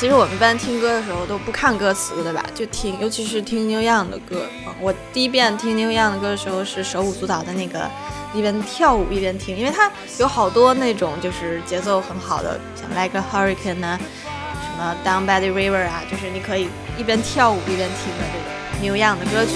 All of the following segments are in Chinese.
其实我们一般听歌的时候都不看歌词，对吧？就听，尤其是听 New Young 的歌。我第一遍听 New Young 的歌的时候是手舞足蹈的那个，一边跳舞一边听，因为它有好多那种就是节奏很好的，像 Like a Hurricane 啊，什么 Down by the River 啊，就是你可以一边跳舞一边听的这个 New Young 的歌曲。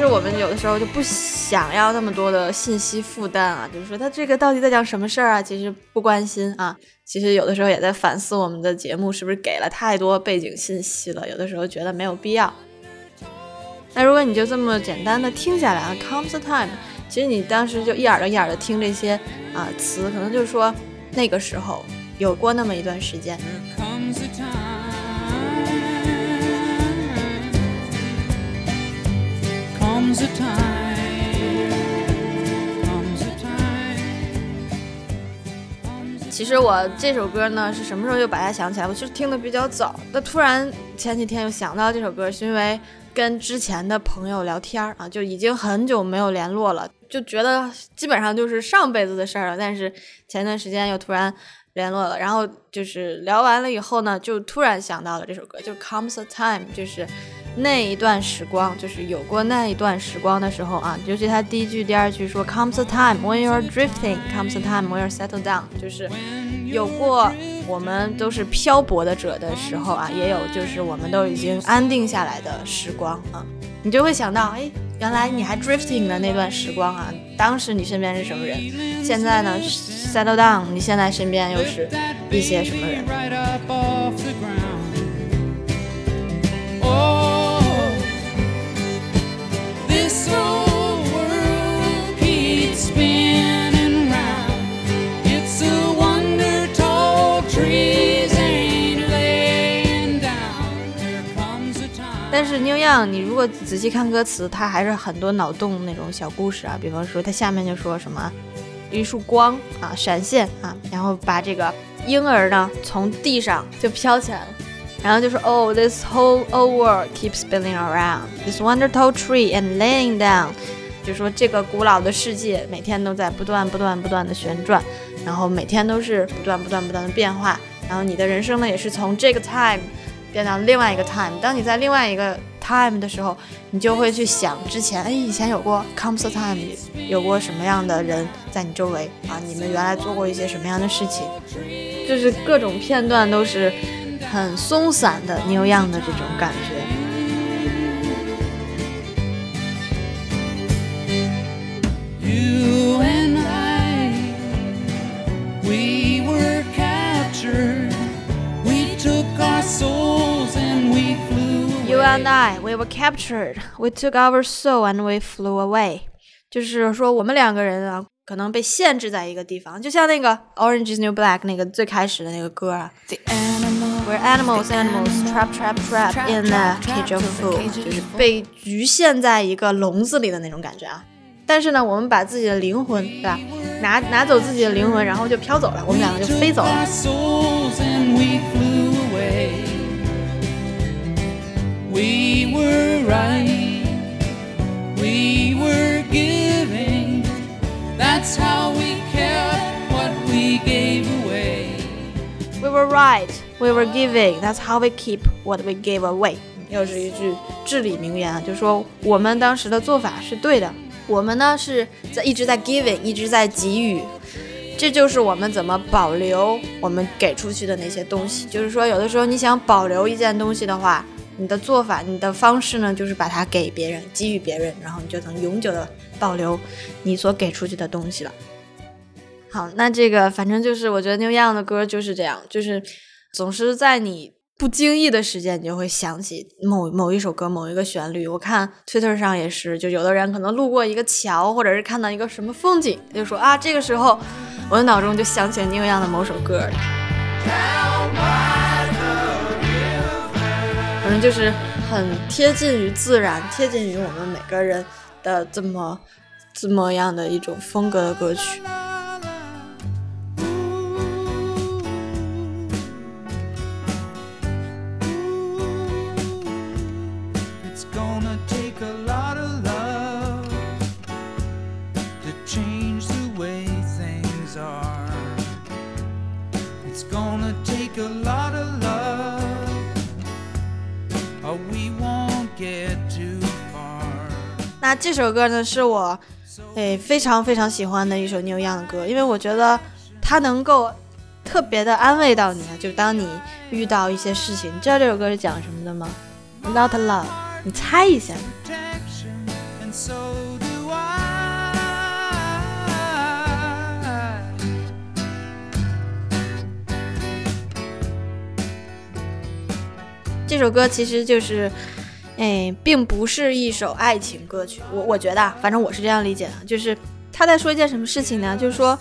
是我们有的时候就不想要那么多的信息负担啊，就是说他这个到底在讲什么事儿啊？其实不关心啊。其实有的时候也在反思我们的节目是不是给了太多背景信息了，有的时候觉得没有必要。那如果你就这么简单的听下来啊，comes the time，其实你当时就一耳朵一耳的听这些啊词，可能就是说那个时候有过那么一段时间。其实我这首歌呢，是什么时候又把它想起来？我是听的比较早，那突然前几天又想到这首歌，是因为跟之前的朋友聊天啊，就已经很久没有联络了，就觉得基本上就是上辈子的事儿了。但是前段时间又突然联络了，然后就是聊完了以后呢，就突然想到了这首歌，就 Comes a Time，就是。那一段时光，就是有过那一段时光的时候啊，尤其他第一句、第二句说 “comes a time when you're drifting, comes a time when you're settled down”，就是有过我们都是漂泊的者的时候啊，也有就是我们都已经安定下来的时光啊，你就会想到，哎，原来你还 drifting 的那段时光啊，当时你身边是什么人？现在呢，settle down，你现在身边又是一些什么人？但是 New Young，你如果仔细看歌词，它还是很多脑洞那种小故事啊。比方说，它下面就说什么一束光啊，闪现啊，然后把这个婴儿呢从地上就飘起来了，然后就说 Oh, this whole old world keeps spinning around this wonderful tree and laying down，就说这个古老的世界每天都在不断不断不断的旋转，然后每天都是不断不断不断的变化，然后你的人生呢也是从这个 time。变到另外一个 time，当你在另外一个 time 的时候，你就会去想之前，哎，以前有过 comes a time，有过什么样的人在你周围啊？你们原来做过一些什么样的事情？就是各种片段都是很松散的、new york 的这种感觉。And I, we were captured. We took our soul and we flew away. 就是说，我们两个人啊，可能被限制在一个地方，就像那个《Orange Is New Black》那个最开始的那个歌啊。We're animals, animals, trapped, trapped, trapped in a cage of food，就是被局限在一个笼子里的那种感觉啊。但是呢，我们把自己的灵魂，对吧？拿拿走自己的灵魂，然后就飘走了，我们两个就飞走了。We were right, we were giving. That's how we kept what we gave away. We were right, we were giving. That's how we keep what we gave away. 又是一句至理名言啊，就是说我们当时的做法是对的。我们呢是在一直在 giving，一直在给予，这就是我们怎么保留我们给出去的那些东西。就是说，有的时候你想保留一件东西的话，你的做法，你的方式呢，就是把它给别人，给予别人，然后你就能永久的保留你所给出去的东西了。好，那这个反正就是，我觉得 New Young 的歌就是这样，就是总是在你不经意的时间，你就会想起某某一首歌、某一个旋律。我看 Twitter 上也是，就有的人可能路过一个桥，或者是看到一个什么风景，就说啊，这个时候我的脑中就想起了 New Young 的某首歌。就是很贴近于自然，贴近于我们每个人的这么这么样的一种风格的歌曲。we won't get too far. 那这首歌呢是我诶非常非常喜欢的一首 new young 的歌因为我觉得它能够特别的安慰到你啊就当你遇到一些事情。你知道这首歌是讲什么的吗？Not love 你猜一下。这首歌其实就是，哎，并不是一首爱情歌曲。我我觉得，反正我是这样理解的，就是他在说一件什么事情呢？就是说，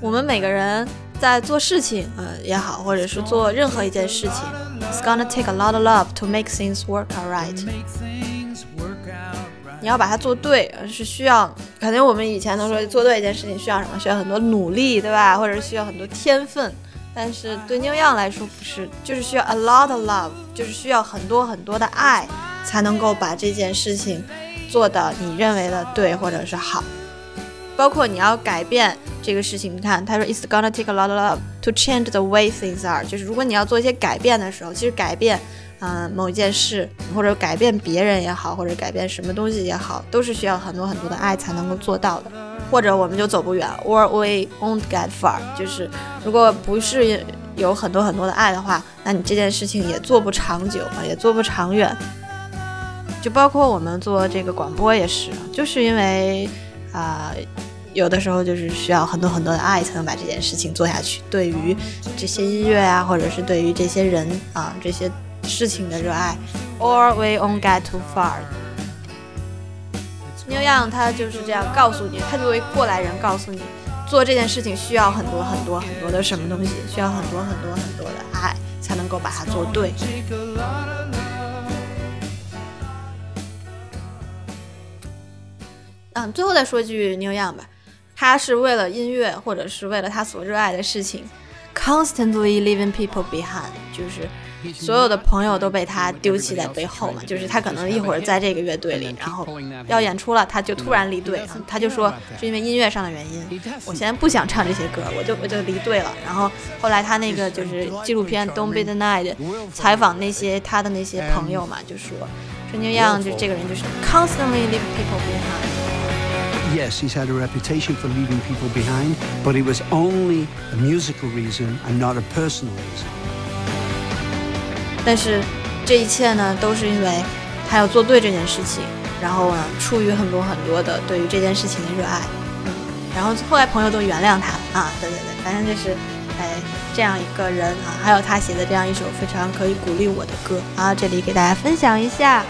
我们每个人在做事情，呃也好，或者是做任何一件事情，It's gonna take a lot of love to make things work out right。你要把它做对，是需要，肯定我们以前都说做对一件事情需要什么？需要很多努力，对吧？或者是需要很多天分。但是对 New Young 来说不是，就是需要 a lot of love，就是需要很多很多的爱，才能够把这件事情做的你认为的对或者是好。包括你要改变这个事情，你看他说 It's gonna take a lot of love to change the way things are，就是如果你要做一些改变的时候，其实改变，嗯，某一件事或者改变别人也好，或者改变什么东西也好，都是需要很多很多的爱才能够做到的。或者我们就走不远，or we won't get far。就是如果不是有很多很多的爱的话，那你这件事情也做不长久啊，也做不长远。就包括我们做这个广播也是，就是因为啊，有的时候就是需要很多很多的爱才能把这件事情做下去。对于这些音乐啊，或者是对于这些人啊这些事情的热爱，or we won't get too far。New york 他就是这样告诉你，他作为过来人告诉你，做这件事情需要很多很多很多的什么东西，需要很多很多很多的爱，才能够把它做对。嗯，最后再说句 new york 吧，他是为了音乐，或者是为了他所热爱的事情，constantly leaving people behind，就是。所有的朋友都被他丢弃在背后嘛，就是他可能一会儿在这个乐队里，然后要演出了，他就突然离队，他就说是因为音乐上的原因，我现在不想唱这些歌，我就我就离队了。然后后来他那个就是纪录片《Don't Be the Night》采访那些他的那些朋友嘛，就说说牛样就这个人就是 constantly leave people behind。Yes, he's had a reputation for leaving people behind, but it was only a musical reason and not a personal reason. 但是这一切呢，都是因为他要做对这件事情，然后呢，出于很多很多的对于这件事情的热爱，嗯，然后后来朋友都原谅他啊，对对对，反正就是，哎，这样一个人啊，还有他写的这样一首非常可以鼓励我的歌啊，这里给大家分享一下。